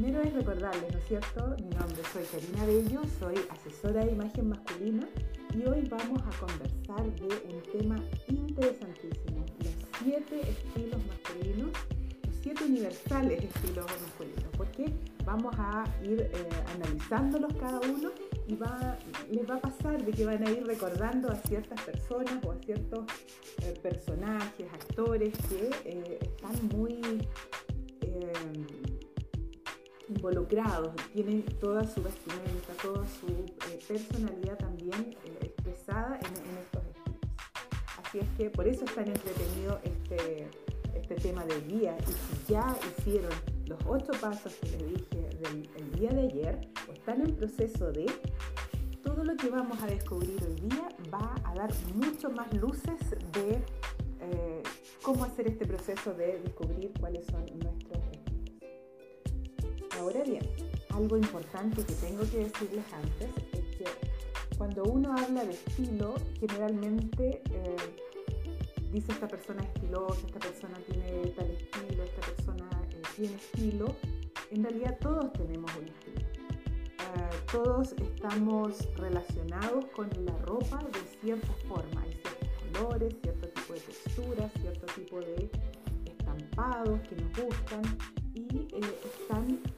primero es recordarles, ¿no es cierto? Mi nombre soy Karina Bello, soy asesora de imagen masculina y hoy vamos a conversar de un tema interesantísimo, los siete estilos masculinos, los siete universales estilos masculinos, porque vamos a ir eh, analizándolos cada uno y les va a pasar de que van a ir recordando a ciertas personas o a ciertos eh, personajes, actores que eh, están muy involucrados, tienen toda su vestimenta, toda su personalidad también expresada en, en, estos estilos. Así es que por eso es tan entretenido este, este tema del día y si ya hicieron los ocho pasos que les dije del día de ayer o están en proceso de, todo lo que vamos a descubrir hoy día va a dar mucho más luces de eh, cómo hacer este proceso de descubrir cuáles son nuestros. Ahora bien, algo importante que tengo que decirles antes es que cuando uno habla de estilo, generalmente eh, dice esta persona es estilosa, esta persona tiene tal estilo, esta persona eh, tiene estilo, en realidad todos tenemos un estilo. Uh, todos estamos relacionados con la ropa de cierta forma. Hay ciertos colores, cierto tipo de texturas, cierto tipo de estampados que nos gustan y eh, están eh,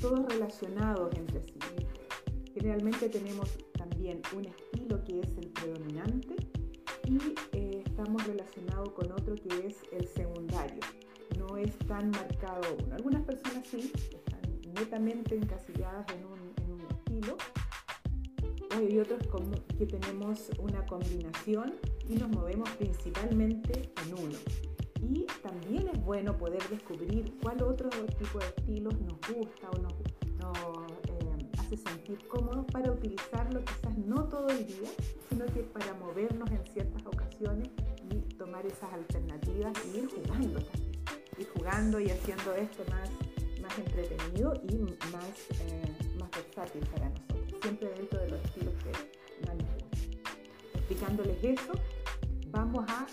todos relacionados entre sí. Generalmente tenemos también un estilo que es el predominante y eh, estamos relacionados con otro que es el secundario. No es tan marcado uno. Algunas personas sí están netamente encasilladas en un, estilo. Hay otros que tenemos una combinación y nos movemos principalmente en uno. Y también es bueno poder descubrir cuál otro tipo de estilos nos gusta o nos, nos sentir cómodos para utilizarlo quizás no todo el día, sino que para movernos en ciertas ocasiones y tomar esas alternativas y ir jugando también. Ir jugando y haciendo esto más, más entretenido y más, eh, más versátil para nosotros, siempre dentro de los estilos que más nos gustan. Explicándoles eso, vamos a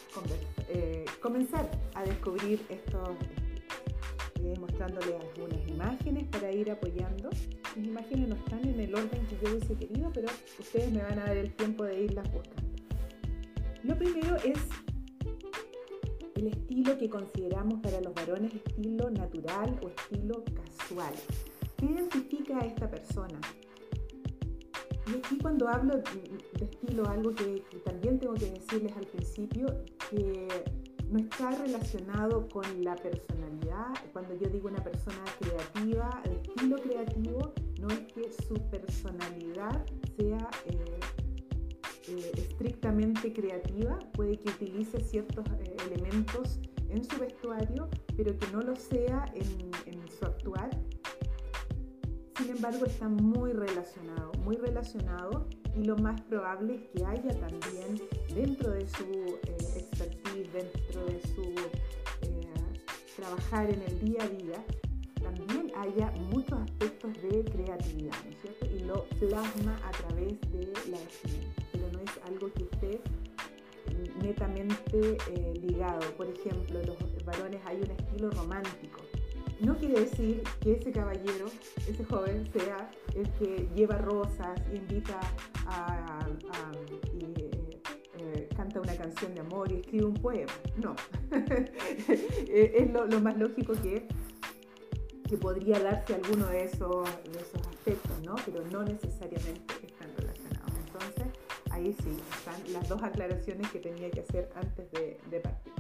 eh, comenzar a descubrir estos eh, mostrándoles algunas imágenes para ir apoyando. Mis imágenes no están en el orden que yo hubiese querido, pero ustedes me van a dar el tiempo de irlas buscando. Lo primero es el estilo que consideramos para los varones estilo natural o estilo casual. ¿Qué identifica a esta persona? Y aquí cuando hablo de estilo, algo que, también tengo que decirles al principio, que no está relacionado con la personalidad. Cuando yo digo una persona creativa, de estilo creativo, no es que su personalidad sea eh, eh, estrictamente creativa, puede que utilice ciertos eh, elementos en su vestuario, pero que no lo sea en, en su actuar. Sin embargo, está muy relacionado, muy relacionado y lo más probable es que haya también dentro de su eh, expertise, dentro de su eh, trabajar en el día a día, también haya muchos aspectos de creatividad, ¿no es cierto? Y lo plasma a través de la vestimenta, pero no es algo que esté netamente eh, ligado. Por ejemplo, los varones hay un estilo romántico. No quiere decir que ese caballero, ese joven, sea el que lleva rosas, invita a, y, eh, canta una canción de amor y escribe un poema. No. es lo, más lógico que, que podría darse alguno de esos, esos aspectos, ¿no? Pero no necesariamente están relacionados. Entonces, ahí sí, están las dos aclaraciones que tenía que hacer antes de partir.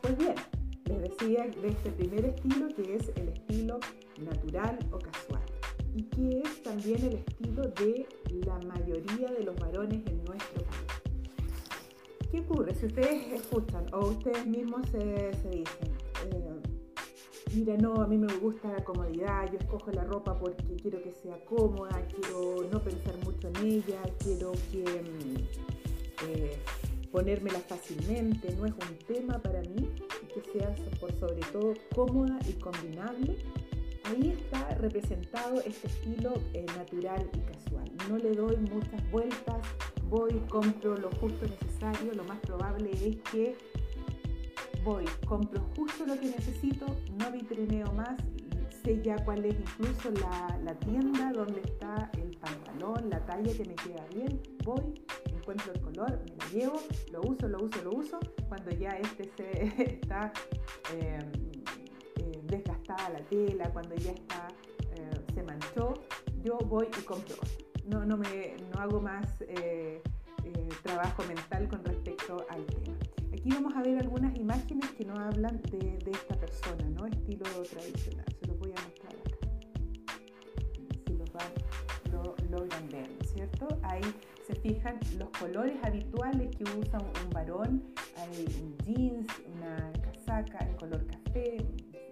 Pues bien, decía de este primer estilo que es el estilo natural o casual y que es también el estilo de la mayoría de los varones en nuestro país. ¿Qué ocurre? Si ustedes escuchan o ustedes mismos se, dicen, eh, mira, no, a mí me gusta la comodidad, yo escojo la ropa porque quiero que sea cómoda, quiero no pensar mucho en ella, quiero que mm, ponérmela fácilmente, no es un tema para mí, que sea por sobre todo cómoda y combinable ahí está representado este estilo eh, natural y casual. No le doy muchas vueltas, voy, compro lo justo necesario, lo más probable es que voy, compro justo lo que necesito, no vitrineo más, sé ya cuál es incluso la, la, tienda donde está el pantalón, la talla que me queda bien, voy, encuentro el color, me lo llevo, lo uso, lo uso, lo uso, cuando ya este se está em, eh, desgastada la tela, cuando ya está, eh, se manchó, yo voy y compro. No, no, me, no hago más eh, trabajo mental con respecto al tema. Aquí vamos a ver algunas imágenes que nos hablan de, esta persona, ¿no? Estilo tradicional. Se los voy a mostrar acá. Si los van, lo logran ver, ¿no cierto? Ahí se fijan los colores habituales que usa un, varón. Hay un jeans, una casaca en color café,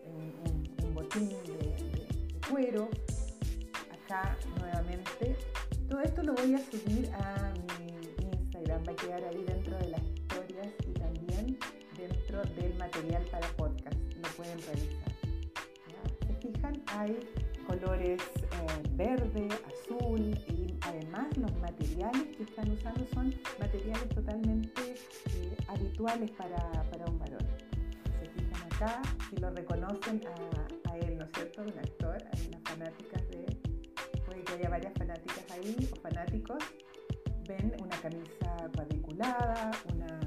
un, un botín de, de cuero. Acá nuevamente. Todo esto lo voy a subir a mi Instagram, va a quedar ahí dentro de las dentro del material para podcast. Lo pueden revisar. ¿Ya? ¿Se fijan? Hay colores eh, verde, azul y materiales que están usando son materiales totalmente eh, habituales para, para, un varón. Se fijan acá, si lo reconocen a, él, ¿no es cierto? Un actor, hay unas fanáticas de, puede que haya varias fanáticas ahí o fanáticos, ven una camisa cuadriculada, una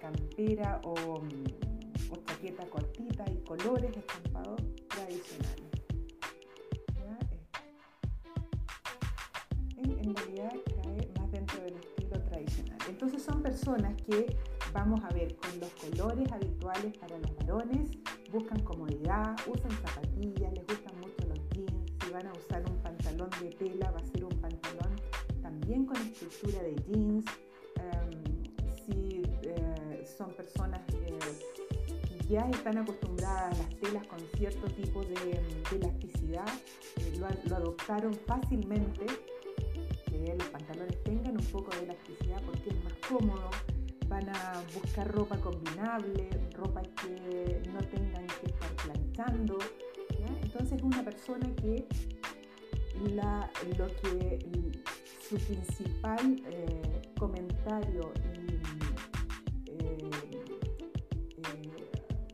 campera o, o chaqueta cortita y colores estampados tradicionales. Cae más dentro del estilo tradicional. Entonces son personas que vamos a ver con los colores habituales para los varones, buscan comodidad, usan zapatillas, les gustan mucho los jeans, si van a usar un pantalón de tela va a ser un pantalón también con estructura de jeans, son personas que ya están acostumbradas a las telas con cierto tipo de, elasticidad, eh, lo, adoptaron fácilmente, los pantalones tengan un poco de elasticidad porque es más cómodo, van a buscar ropa combinable, ropa que no tengan que estar planchando. Entonces es una persona que la, lo que su principal eh, comentario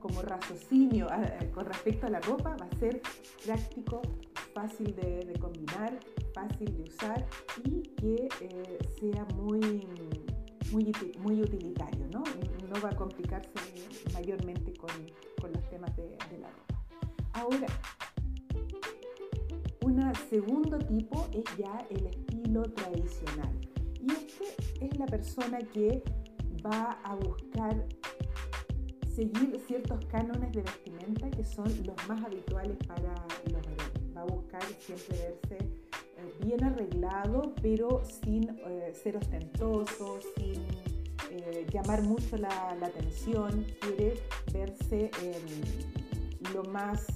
como raciocinio ah, eh, con respecto a la ropa va a ser práctico, fácil de, combinar, fácil de usar y que eh, sea muy, muy, muy utilitario, ¿no? No va a complicarse mayormente con, con los temas de, la ropa. Ahora, un segundo tipo es ya el estilo tradicional. Y este es la persona que va a buscar seguir ciertos cánones de vestimenta que son los más habituales para los varones. Va a buscar siempre verse bien arreglado, pero sin eh, ser ostentoso, sin eh, llamar mucho la, atención. Quiere verse lo más,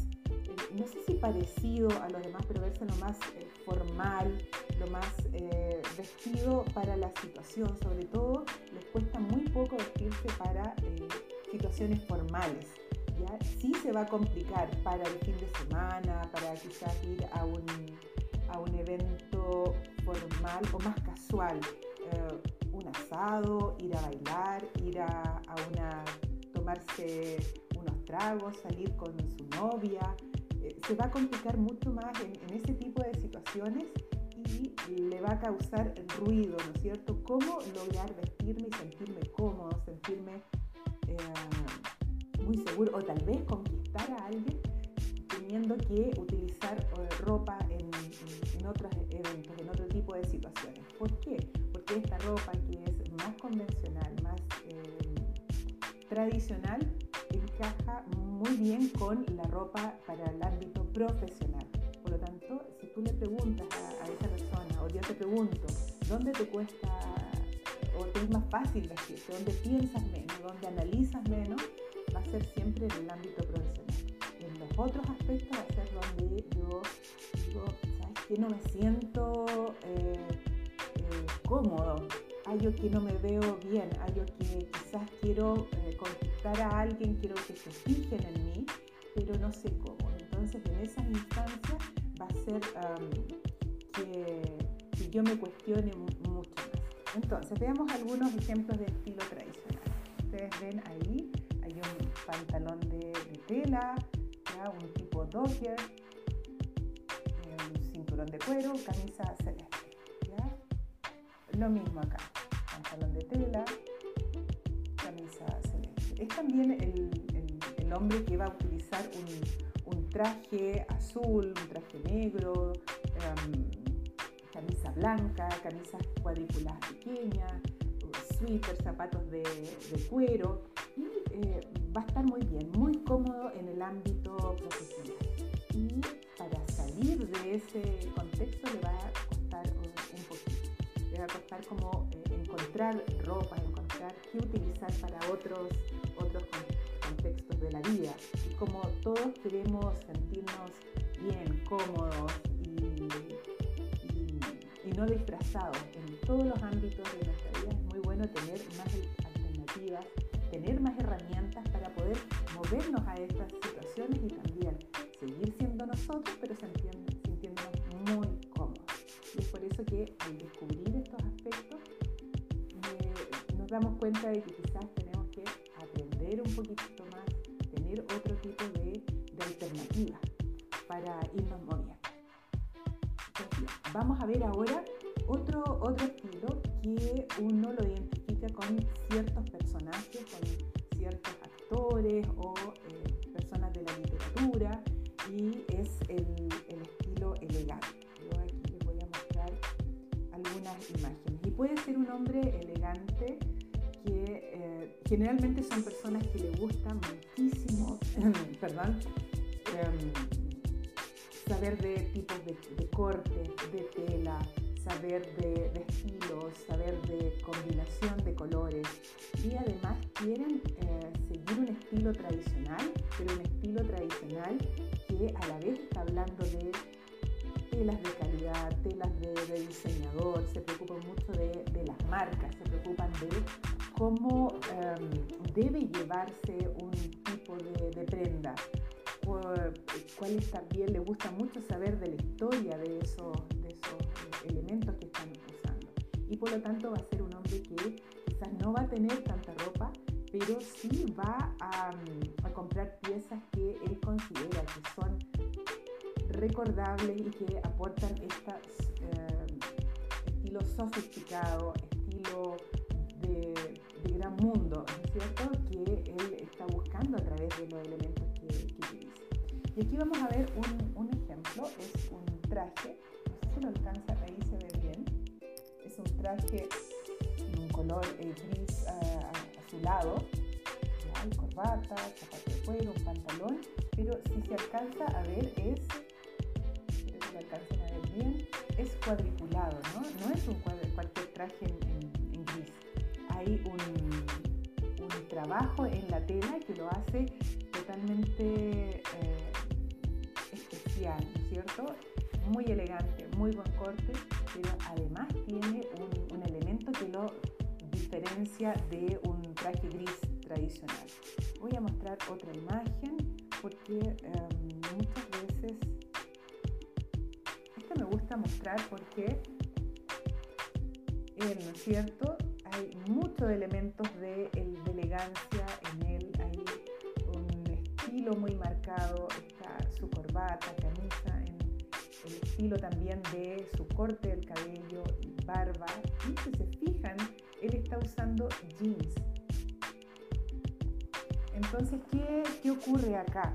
no sé si parecido a los demás, pero verse lo más formal, lo más vestido para la situación. Sobre todo, les cuesta muy poco vestirse para situaciones formales. ¿ya? Sí se va a complicar para el fin de semana, para quizás ir a un, a un evento formal o más casual, eh, un asado, ir a bailar, ir a, tomarse unos tragos, salir con su novia. Eh, se va a complicar mucho más en, en ese tipo de situaciones y le va a causar ruido, ¿no es cierto? ¿Cómo lograr vestirme y sentirme cómodo, sentirme eh, muy seguro o tal vez conquistar a alguien teniendo que utilizar eh, ropa en, otros eventos, en otro tipo de situaciones. ¿Por qué? Porque esta ropa que es más convencional, más eh, tradicional, encaja muy bien con la ropa para el ámbito profesional. Por lo tanto, si tú le preguntas a, a esa persona, o yo te pregunto, ¿dónde te cuesta o te es más fácil vestirte, donde piensas menos, donde analizas menos, va a ser siempre en el ámbito profesional. Otros aspectos va a ser donde yo digo, ¿sabes qué? No me siento eh, eh, cómodo, hay algo que no me veo bien, hay algo que quizás quiero eh, conquistar a alguien, quiero que se fijen en mí, pero no sé cómo. Entonces en esas instancias va a ser que, yo me cuestione mucho entonces, veamos algunos ejemplos de estilo tradicional. Ustedes ven ahí, hay un pantalón de, tela, un tipo docker, cinturón de cuero, camisa celeste. Lo mismo acá, pantalón de tela, camisa celeste. Es también el, hombre que va a utilizar un, traje azul, un traje negro, em, camisa blanca, camisas cuadriculadas pequeñas, sweater, zapatos de, cuero eh, va a estar muy bien, muy cómodo en el ámbito profesional. Y para salir de ese contexto le va a costar un, poquito, le va a costar como eh, encontrar ropa, encontrar qué utilizar para otros, otros contextos de la vida. Y como todos queremos sentirnos bien, cómodos y, y no disfrazados en todos los ámbitos de nuestra vida, tener más más herramientas para poder movernos a estas situaciones y también seguir siendo nosotros, pero sintiéndonos muy cómodos. Y es por eso que al descubrir estos aspectos eh, nos damos cuenta de que perdón, em, saber de tipos de, de cortes, de tela, saber de, estilos, saber de combinación de colores. Y además quieren eh, seguir un estilo tradicional, pero un estilo tradicional que a la vez está hablando de telas de calidad, telas de, diseñador, se preocupan mucho de, las marcas, se preocupan de cómo em, debe llevarse un tipo de, prenda, cuáles también le gusta mucho saber de la historia de esos, elementos que están usando. Y por lo tanto va a ser un hombre que quizás no va a tener tanta ropa, pero sí va a, mm, a comprar piezas que él considera que son recordables y que aportan este estilo sofisticado, estilo de, de, gran mundo, ¿no es cierto? Que él está buscando a través de los elementos que, que utiliza. Y aquí vamos a ver un, un ejemplo, es un traje lo alcanza, ahí se ve bien. Es un traje en un color eh, gris uh, azulado, hay corbata, zapato de cuero, un pantalón, pero si se alcanza a ver es, si lo alcancen a ver bien, es cuadriculado, ¿no? No es un cualquier traje en, gris. Hay un, trabajo en la tela que lo hace totalmente eh, especial, ¿no es cierto? muy elegante, muy buen corte, pero además tiene un, elemento que lo diferencia de un traje gris tradicional. Voy a mostrar otra imagen porque em, muchas veces, esto me gusta mostrar porque, ¿no es cierto? Hay muchos elementos de, de elegancia en él, hay un estilo muy marcado, está su corbata, camisa, el estilo también de su corte del cabello barba. Y si se fijan, él está usando jeans. Entonces, ¿qué, qué ocurre acá?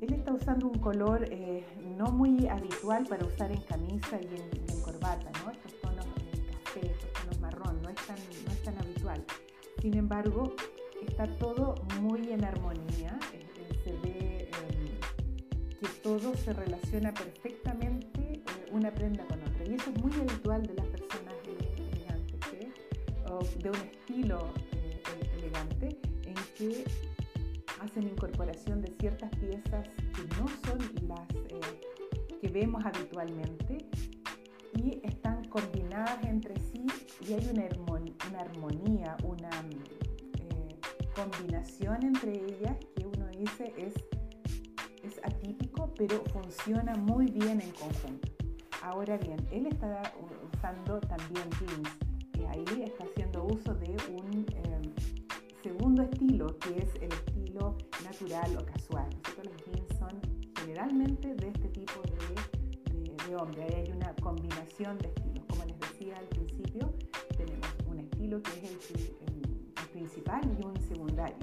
Él está usando un color eh, no muy habitual para usar en camisa y en, corbata, ¿no? Sin embargo, está todo muy en armonía, que todo se relaciona perfectamente eh, una prenda con otra. Y eso es muy habitual de las personas elegantes, ¿eh? o de un estilo eh, elegante, en que hacen incorporación de ciertas piezas que no son las que vemos habitualmente y están combinadas entre sí y hay una, una armonía, una combinación entre ellas que uno dice es es atípico, pero funciona muy bien en conjunto. Ahora bien, él está usando también jeans y ahí está haciendo uso de un em, segundo estilo, que es el estilo natural o casual. Los jeans son generalmente de este tipo de, de hombre. Ahí hay una combinación de estilos. Como les decía al principio, tenemos un estilo que es el, principal y un secundario.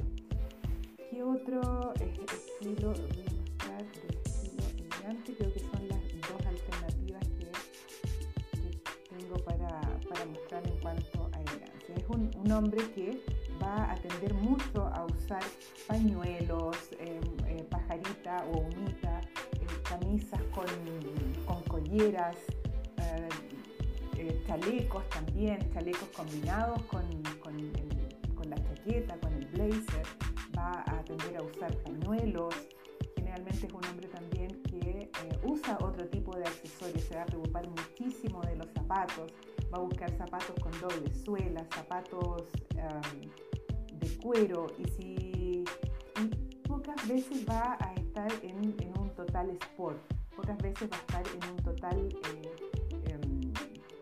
¿Qué otro estilo voy a mostrar del estilo elegante? Creo que son las dos alternativas que, tengo para, para, mostrar en cuanto a elegancia. Es un, un hombre que va a tender mucho a usar pañuelos, con colleras, chalecos también, chalecos combinados con, con, la chaqueta, con el blazer, va a tender a usar pañuelos. Generalmente es un hombre también que usa otro tipo de accesorios, se va a preocupar muchísimo de los zapatos, va a buscar zapatos con doble suela, zapatos de cuero. Y si pocas veces va a estar en, un total sport, pocas veces va a estar en un total eh, em,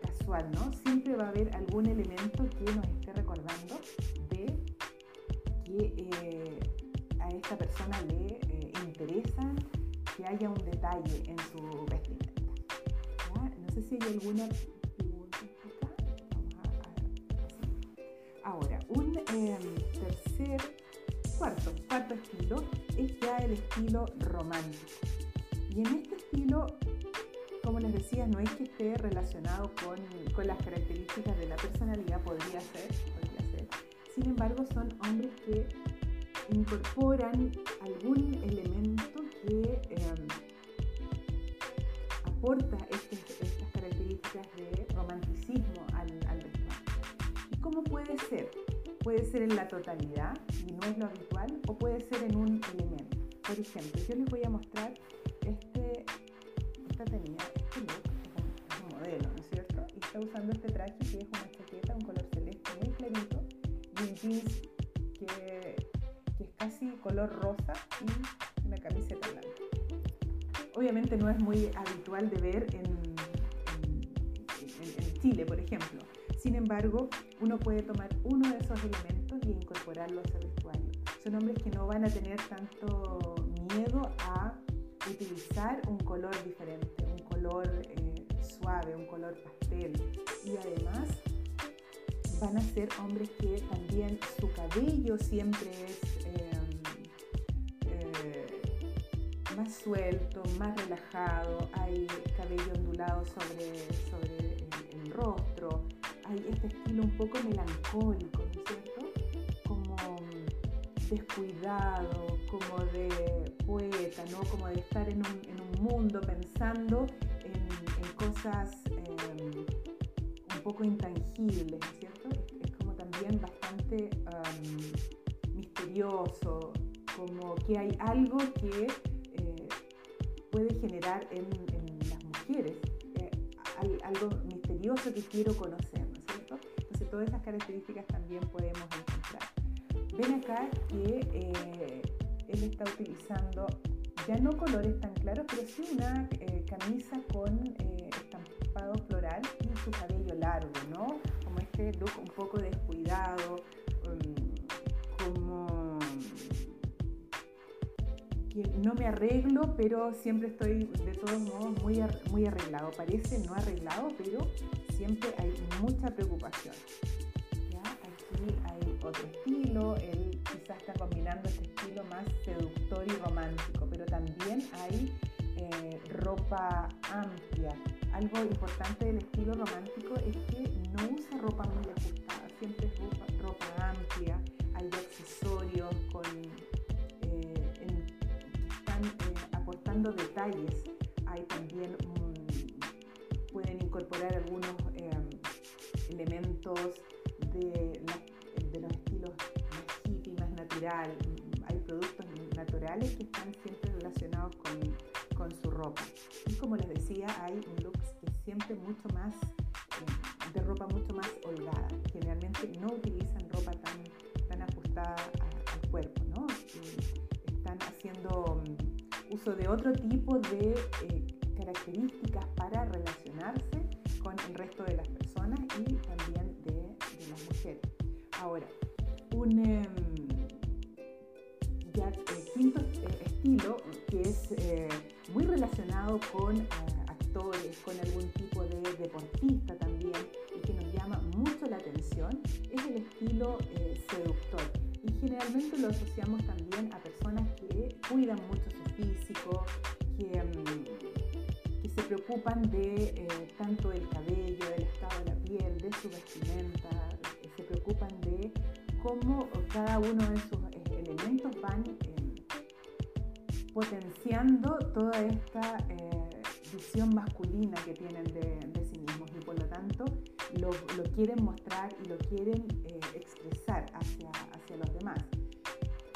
casual, ¿no? Siempre va a haber algún elemento que nos esté recordando de que eh, a esta persona le eh, interesa que haya un detalle en su vestimenta. No sé si hay alguna Ahora, un em, tercer, cuarto, cuarto estilo es ya el estilo romántico. Y en este estilo, como les decía, no es que esté relacionado con, las características de la personalidad, podría ser, podría ser. Sin embargo, son hombres que incorporan algún elemento que em, aporta este, estas características de romanticismo ¿Cómo puede ser? Puede ser en la totalidad y no es lo habitual o puede ser en un elemento. Por ejemplo, yo les voy a mostrar tenía, este look, un, modelo, ¿no es cierto? Y está usando este traje que es una chaqueta, un color celeste muy clarito y un jeans que, es casi color rosa y una camiseta blanca. Obviamente no es muy habitual de ver en, en Chile, por ejemplo sin embargo, uno puede tomar uno de esos elementos y incorporarlo a ese vestuario. Son hombres que no van a tener tanto miedo a utilizar un color diferente, un color eh, suave, un color pastel. Y además van a ser hombres que también su cabello siempre es em, eh, más suelto, más relajado, hay cabello ondulado sobre, sobre el rostro, hay este estilo un poco melancólico, ¿no es cierto? Como descuidado, como de poeta, ¿no? Como de estar en un, mundo pensando en, cosas em, un poco intangibles, ¿no es cierto? Es, como también bastante misterioso, como que hay algo que eh, puede generar en, las mujeres, eh, algo misterioso que quiero conocer todas esas características también podemos encontrar. Ven acá que eh, está utilizando ya no colores tan claros, pero sí una eh, camisa con eh, estampado floral y su cabello largo, ¿no? Como este look un poco descuidado, um, como que no me arreglo, pero siempre estoy de todos modos muy, muy arreglado. Parece no arreglado, pero siempre hay mucha preocupación. ¿ya? Aquí hay otro estilo, él quizás está combinando este estilo más seductor y romántico, pero también hay eh, ropa amplia. Algo importante del estilo romántico es que no usa ropa muy ajustada, siempre es ropa, amplia, hay accesorios con, eh, están eh, aportando detalles. Hay también pueden incorporar algunos elementos de, los natural. Hay productos naturales que están siempre relacionados con, su ropa. Y como les decía, hay un look que siempre mucho más, eh, de ropa mucho más holgada. Generalmente no utilizan ropa tan, tan ajustada al cuerpo, ¿no? están haciendo mm, uso de otro tipo de eh, características para relacionarse con el resto de las personas y también de, las mujeres. Ahora, un em, eh, estilo que es eh, muy relacionado con eh, actores, con algún tipo de deportista también y que nos llama mucho la atención es el estilo eh, seductor. Y generalmente lo asociamos también a personas que cuidan mucho su físico, que, mm, que se preocupan de tanto el toda esta visión masculina que tienen de, sí mismos y por lo tanto lo, quieren mostrar y lo quieren eh, expresar hacia, hacia los demás.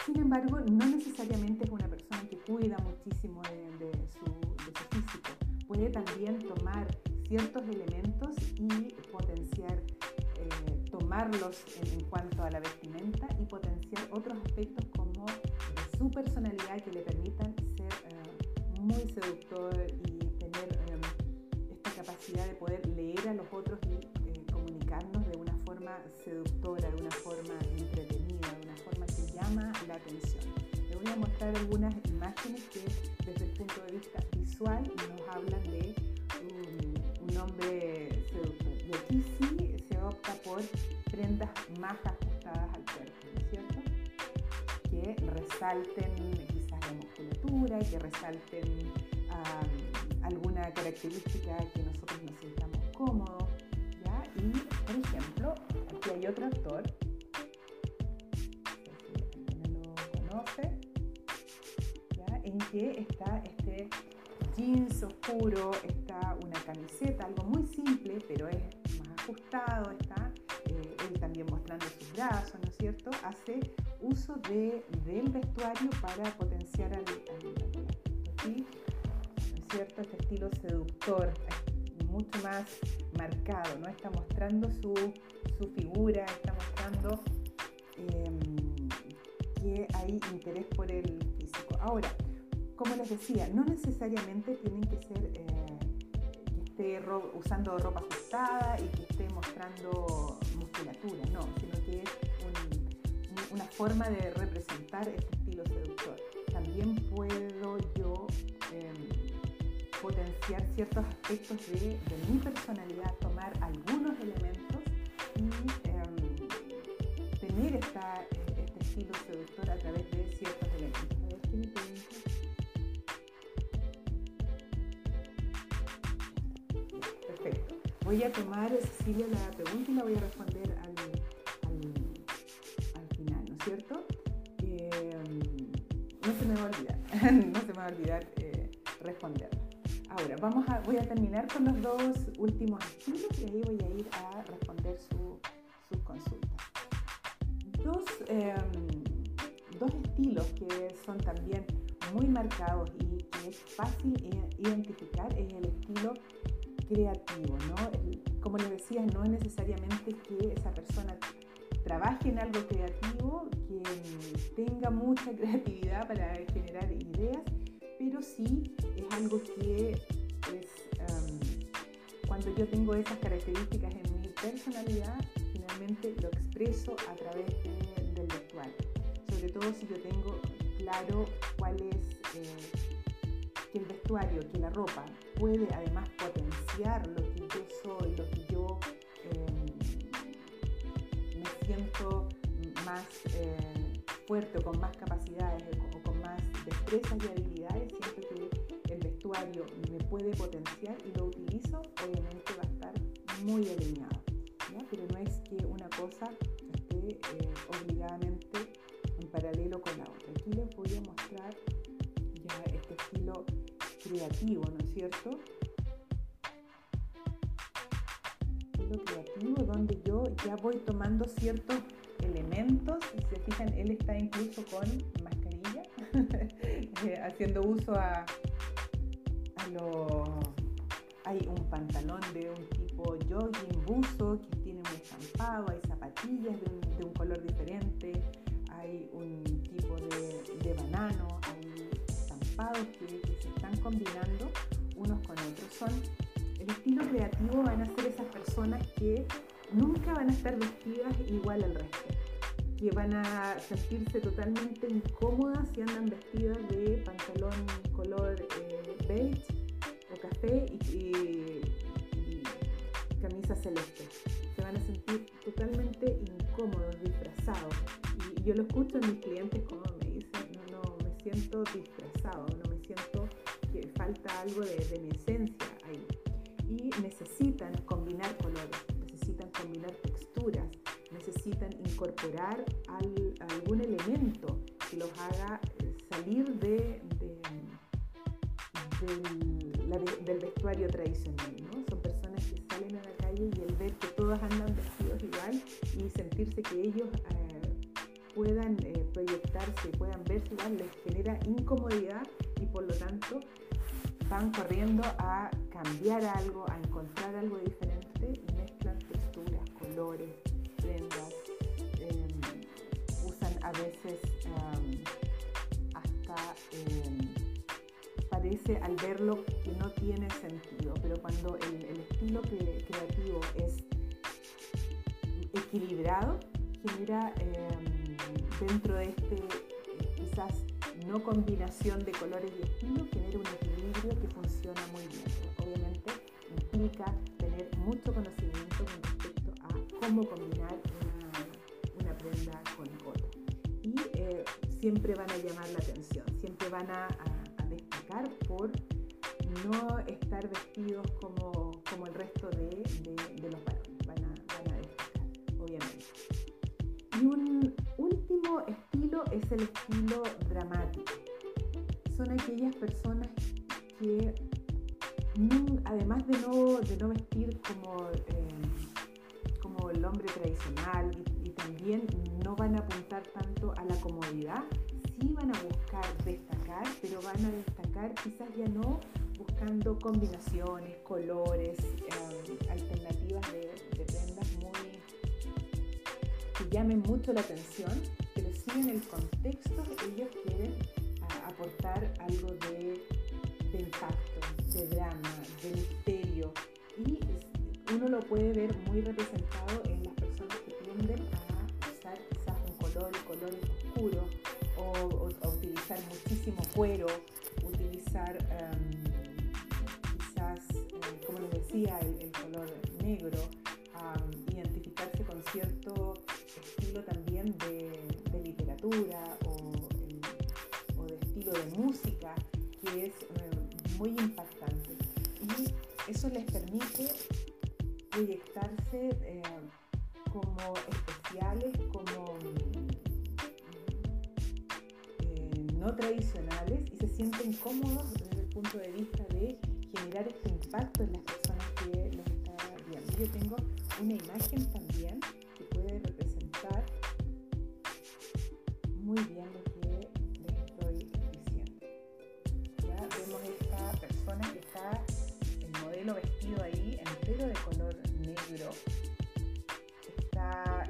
Sin embargo, no necesariamente es una persona que cuida muchísimo de, su, físico. Puede también tomar ciertos elementos y potenciar, eh, tomarlos en, cuanto a la vestimenta mostrar algunas imágenes que desde el punto de vista visual nos hablan de un, hombre seductor. Y aquí sí se opta por prendas más ajustadas al cuerpo, ¿no es cierto? Que resalten quizás la musculatura, que resalten alguna característica que nosotros nos sintamos cómodos. Oscuro, está una camiseta, algo muy simple, pero es más ajustado, está eh, él también mostrando sus brazos, ¿no es cierto? Hace uso de, del vestuario para potenciar al, al, ¿cierto? Este estilo seductor, mucho más marcado, ¿no? Está mostrando su, figura, está mostrando em, que hay interés por el físico. Ahora, como les decía, no necesariamente tienen que ser eh, que esté usando ropa ajustada y que esté mostrando musculatura, no, sino que es una forma de representar este estilo seductor. También puedo yo potenciar ciertos aspectos de, mi personalidad, tomar algunos elementos y em, tener esta, este estilo seductor a Voy a tomar, Cecilia, la pregunta y la voy a responder al, al, final, ¿no es cierto? Em, no se me va a olvidar, no se me va a olvidar eh, responderla. Ahora, vamos a, voy a terminar con los dos últimos estilos y ahí voy a ir a responder sus consultas. Dos, em, dos estilos que son también muy marcados y que es fácil identificar es el estilo creativo, ¿no? Como les decía, no es necesariamente que esa persona trabaje en algo creativo, que tenga mucha creatividad para generar ideas, pero sí es algo que es, cuando yo tengo esas características en mi personalidad, finalmente lo expreso a través del vestuario. Sobre todo si yo tengo claro cuál es eh, que el vestuario, que la ropa puede además potenciar lo que yo soy, lo que yo em, me siento más eh, fuerte con más capacidades o con más destrezas y habilidades, siento que el vestuario me puede potenciar y lo utilizo, obviamente va a estar muy alineado. Pero no es que una cosa esté eh, obligadamente en paralelo con la otra. Aquí les voy a mostrar ya este estilo creativo, ¿no es cierto? Estilo creativo donde yo ya voy tomando ciertos elementos. Si se fijan, él está incluso con mascarilla, eh, haciendo uso a, a lo... Hay un pantalón de un tipo jogging, buzo, que tiene un estampado, hay zapatillas de un, color diferente, hay un tipo de, de banano, hay estampados que se están combinando unos con otros. Son el estilo creativo van a ser esas personas que nunca van a estar vestidas igual al resto, que van a sentirse totalmente incómodas si andan vestidas de pantalón color eh, beige o café y, camisa celeste. Se van a sentir totalmente incómodos, disfrazados. Y, yo lo escucho en mis clientes como me dicen, no, no, me siento disfrazado, falta algo de, de mi esencia ahí. Y necesitan combinar colores, necesitan combinar texturas, necesitan incorporar algún elemento que los haga eh, salir de, del vestuario tradicional. ¿no? Son personas que salen a la calle y el ver que todos andan vestidos igual y sentirse que ellos eh, puedan eh, proyectarse, puedan verse igual, les genera incomodidad y por lo tanto van corriendo a cambiar algo, a encontrar algo diferente y mezclan texturas, colores, prendas, em, usan a veces em, hasta em, parece al verlo que no tiene sentido, pero cuando el, estilo creativo es equilibrado, genera dentro de este quizás no combinación de colores y estilos, genera un equilibrio que funciona muy bien. Obviamente implica tener mucho conocimiento con respecto a cómo combinar una, prenda con otra. Y eh, siempre van a llamar la atención, siempre van a, destacar por no estar vestidos como, como el resto de, los varones, van a, van a destacar, obviamente. Y un último estilo es el estilo dramático. Son aquellas personas combinaciones, colores, eh, alternativas de, prendas muy que llamen mucho la atención, pero sí en el contexto ellos quieren aportar algo de de impacto, de drama, de misterio. Y uno lo puede ver muy representado en las personas que tienden a usar quizás un color, colores oscuros, o, o, utilizar muchísimo cuero, utilizar em, el, color negro, identificarse con cierto estilo también de, literatura o, o, de estilo de música, que es muy impactante. Y eso les permite proyectarse eh, como especiales, como eh, no tradicionales y se sienten cómodos desde el punto de vista de generar este impacto en las personas Yo tengo una imagen también que puede representar muy bien lo vestido ahí entero de color negro. Está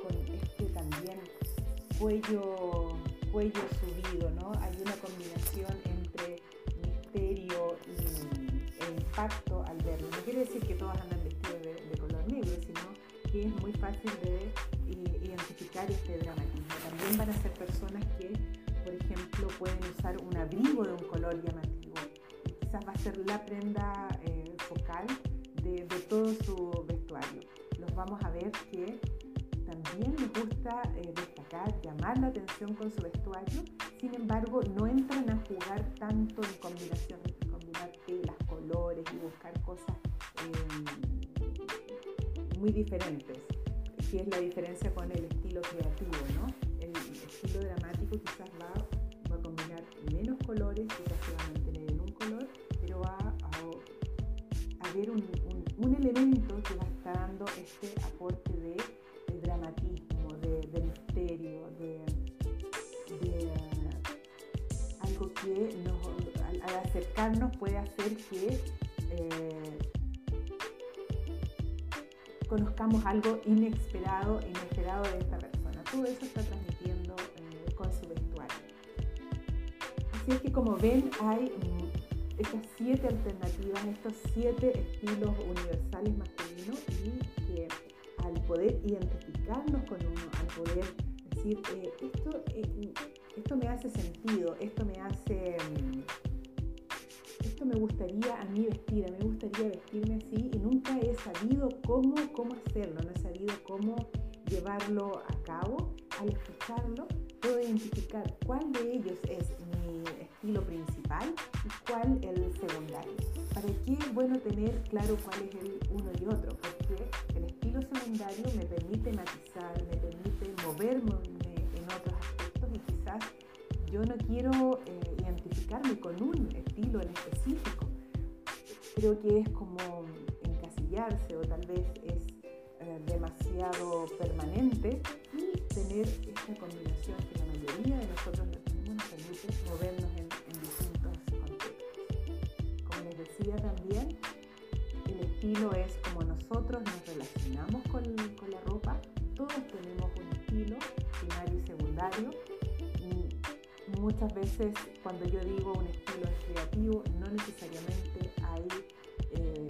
con este también cuello, cuello subido, ¿no? Hay una combinación entre misterio y, e impacto al verlo. No quiere decir que todos andan fácil de identificar este dramatismo. También van a ser personas que, por ejemplo, pueden usar un abrigo de un color llamativo. Quizás va a ser la prenda eh, focal de, todo su vestuario. Los vamos a ver que también les gusta eh, destacar, llamar la atención con su vestuario, sin embargo no entran a jugar tanto en combinación, combinar telas, colores y buscar cosas em, muy diferentes, que es la diferencia con el estilo creativo, ¿no? El estilo dramático quizás va, a combinar menos colores, quizás se va a mantener en un color, pero va haber un, elemento que va a estar dando este aporte de, dramatismo, de, misterio, de, algo que al, acercarnos puede hacer que eh, conozcamos algo inesperado, inesperado de esta persona. Todo eso está transmitiendo eh, con su vestuario. Así es que como ven hay estas siete alternativas, estos siete estilos universales masculinos y que al poder identificarnos con uno, al poder decir, eh, esto, eh, esto me hace sentido, esto me hace, esto me gustaría a mí vestir, a mí me gustaría vestirme así y nunca he sabido cómo, cómo hacerlo, no he sabido cómo llevarlo a cabo. Al escucharlo, puedo identificar cuál de ellos es mi estilo principal y cuál el secundario. ¿Para qué es bueno tener claro cuál es el uno y otro? Porque el estilo secundario me permite matizar, me permite moverme en otros aspectos y quizás yo no quiero eh, identificarme con un estilo en específico. Creo que es como encasillarse o tal vez es eh, demasiado permanente y tener esta combinación que la mayoría de nosotros nos permite movernos en, distintos contextos. Como les decía también, el estilo es como nosotros nos relacionamos con, con la ropa. Todos tenemos un estilo primario y secundario muchas veces cuando yo digo un estilo es creativo, no necesariamente hay eh,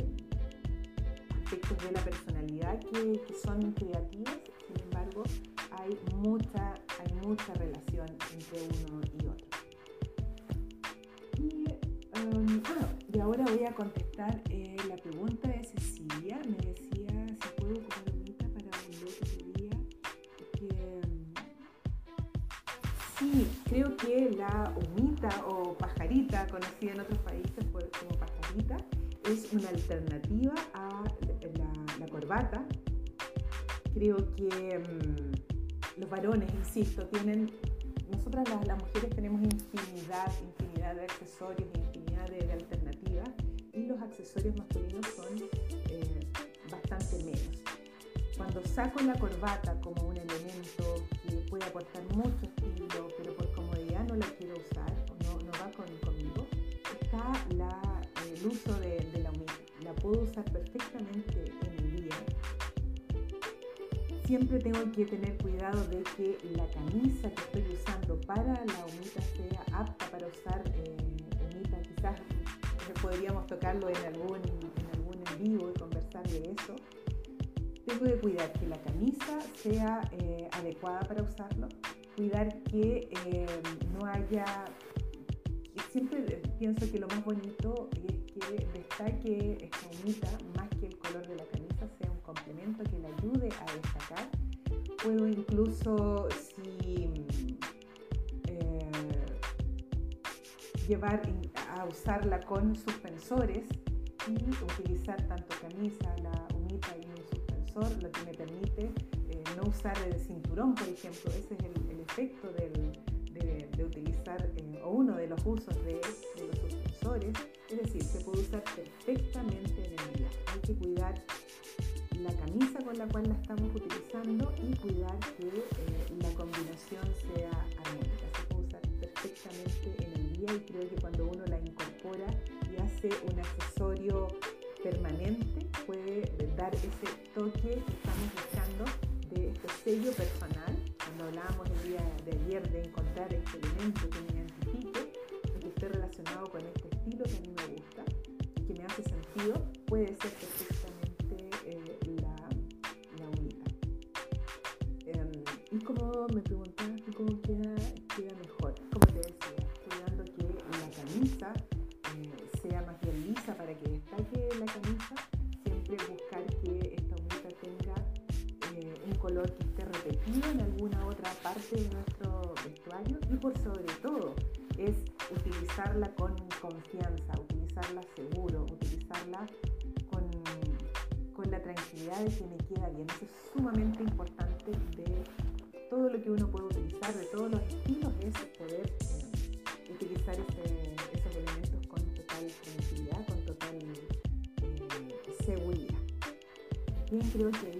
aspectos de la personalidad que, son creativos, sin embargo hay mucha, hay mucha relación entre uno y otro. Y, um, ah, ahora voy a contestar eh, conocida en otros países como pajarita, es una alternativa a la, corbata. Creo que mm, los varones, insisto, tienen, nosotras las, mujeres tenemos infinidad, infinidad de accesorios, infinidad de, alternativas y los accesorios masculinos son eh, bastante menos. Cuando saco la corbata como un elemento que puede aportar mucho estilo, puedo usar perfectamente en el día. Siempre tengo que tener cuidado de que la camisa que estoy usando para la humita sea apta para usar eh. Quizás podríamos tocarlo en algún, en algún en vivo y conversar de eso tengo que cuidar que la camisa sea eh, adecuada para usarlo, cuidar que eh, no haya, siempre pienso que lo más bonito es que destaque esta unita más que el color de la camisa, sea un complemento que le ayude a destacar. Puedo incluso, si eh, llevar a usarla con suspensores y utilizar tanto camisa, la unita y un suspensor, lo que me permite no usar el cinturón, por ejemplo, ese es el, efecto de, utilizar, eh, o uno de los usos de, los suspensores, es decir, se puede usar perfectamente en el día. Hay que cuidar la camisa con la cual la estamos utilizando y cuidar que eh, la combinación sea armónica. Se puede usar perfectamente en el día y creo que cuando uno la incorpora y hace un accesorio permanente puede dar ese toque que estamos buscando de este sello personal, cuando hablábamos el día de ayer de encontrar este elemento importante de todo lo que uno puede utilizar, de todos los estilos, es poder eh, utilizar esos elementos con total tranquilidad, con total eh, seguridad. Bien, creo que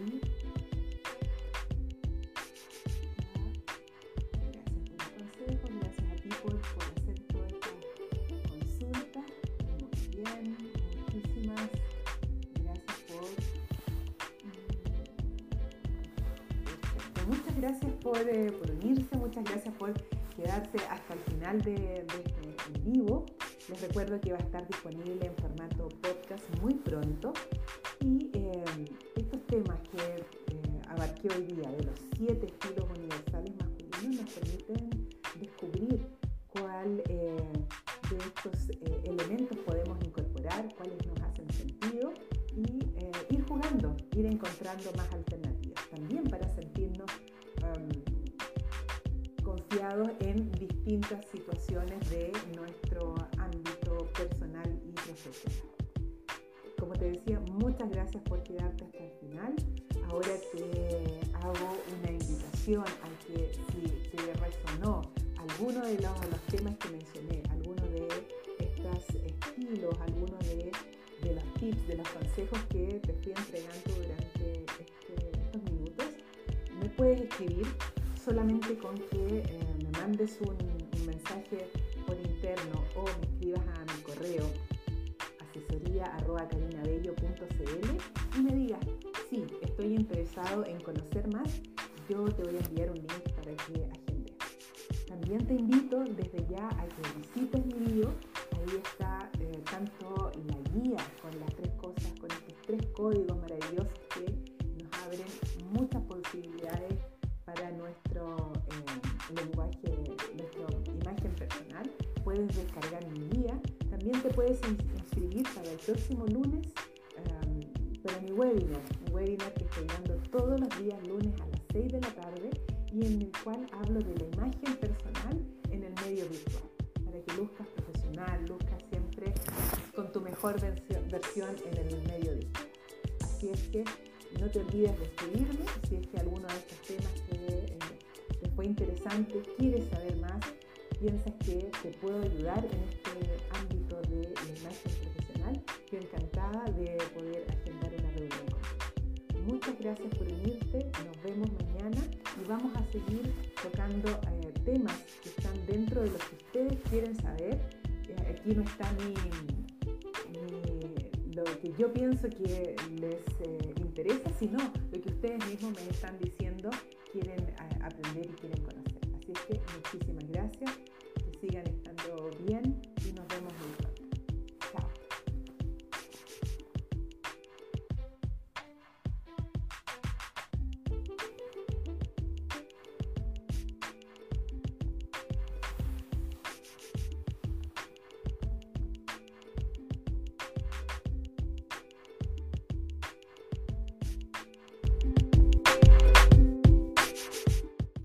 de, en vivo. Les recuerdo que va a estar disponible te decía, muchas gracias por quedarte hasta el final. Ahora te hago una invitación a que si te resonó alguno de los, temas que mencioné, alguno de estos estilos, alguno de, de, los tips, de los consejos que te estoy entregando durante este, estos minutos, me puedes escribir solamente con que eh, me mandes un, un, mensaje por interno o me escribas a mi correo asesoría.carinabello.cl y me digas, sí, estoy interesado en conocer más, yo te voy a enviar un link para que agendes. También te invito desde ya a que visites mi video, ahí está eh, tanto la guía con las tres cosas, con estos tres códigos maravillosos próximo lunes um, para mi webinar. Un webinar que estoy dando todos los días lunes a las 6 de la tarde y en el cual hablo de la imagen personal en el medio virtual. Para que luzcas profesional, luzcas siempre con tu mejor versión, en el medio virtual. Así es que no te olvides de escribirme si es que alguno de estos temas te, eh, te fue interesante, quieres saber más, piensas que te puedo ayudar en este ámbito de la imagen yo de poder agendar una reunión. Muchas gracias por unirte, nos vemos mañana y vamos a seguir tocando eh, temas que están dentro de lo que ustedes quieren saber. Eh, aquí no está mi, mi, lo que yo pienso que les eh, interesa, sino lo que ustedes mismos me están diciendo